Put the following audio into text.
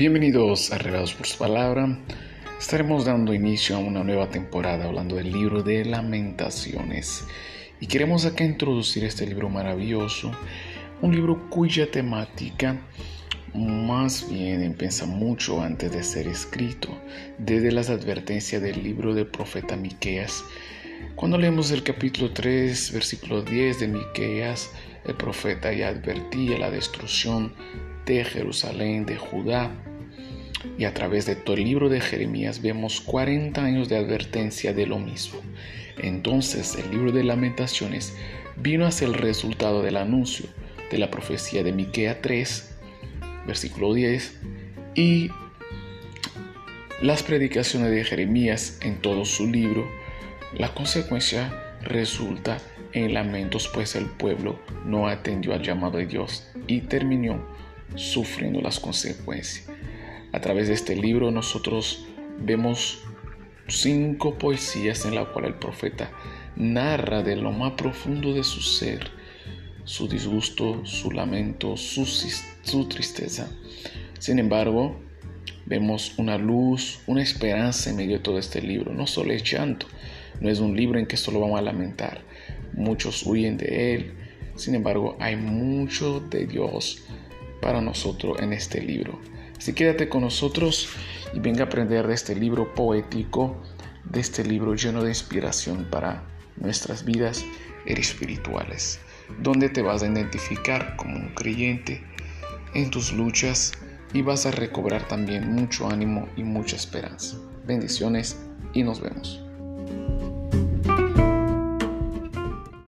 Bienvenidos a Revelados por su palabra. Estaremos dando inicio a una nueva temporada hablando del libro de lamentaciones. Y queremos acá introducir este libro maravilloso, un libro cuya temática más bien empieza mucho antes de ser escrito, desde las advertencias del libro del profeta Miqueas. Cuando leemos el capítulo 3, versículo 10 de Miqueas, el profeta ya advertía la destrucción de Jerusalén, de Judá. Y a través de todo el libro de Jeremías vemos 40 años de advertencia de lo mismo. Entonces el libro de lamentaciones vino a ser el resultado del anuncio de la profecía de Miquea 3, versículo 10, y las predicaciones de Jeremías en todo su libro. La consecuencia resulta en lamentos, pues el pueblo no atendió al llamado de Dios y terminó sufriendo las consecuencias. A través de este libro nosotros vemos cinco poesías en la cual el profeta narra de lo más profundo de su ser, su disgusto, su lamento, su, su tristeza. Sin embargo, vemos una luz, una esperanza en medio de todo este libro. No solo es llanto, no es un libro en que solo vamos a lamentar. Muchos huyen de él. Sin embargo, hay mucho de Dios para nosotros en este libro. Así quédate con nosotros y venga a aprender de este libro poético, de este libro lleno de inspiración para nuestras vidas espirituales, donde te vas a identificar como un creyente en tus luchas y vas a recobrar también mucho ánimo y mucha esperanza. Bendiciones y nos vemos.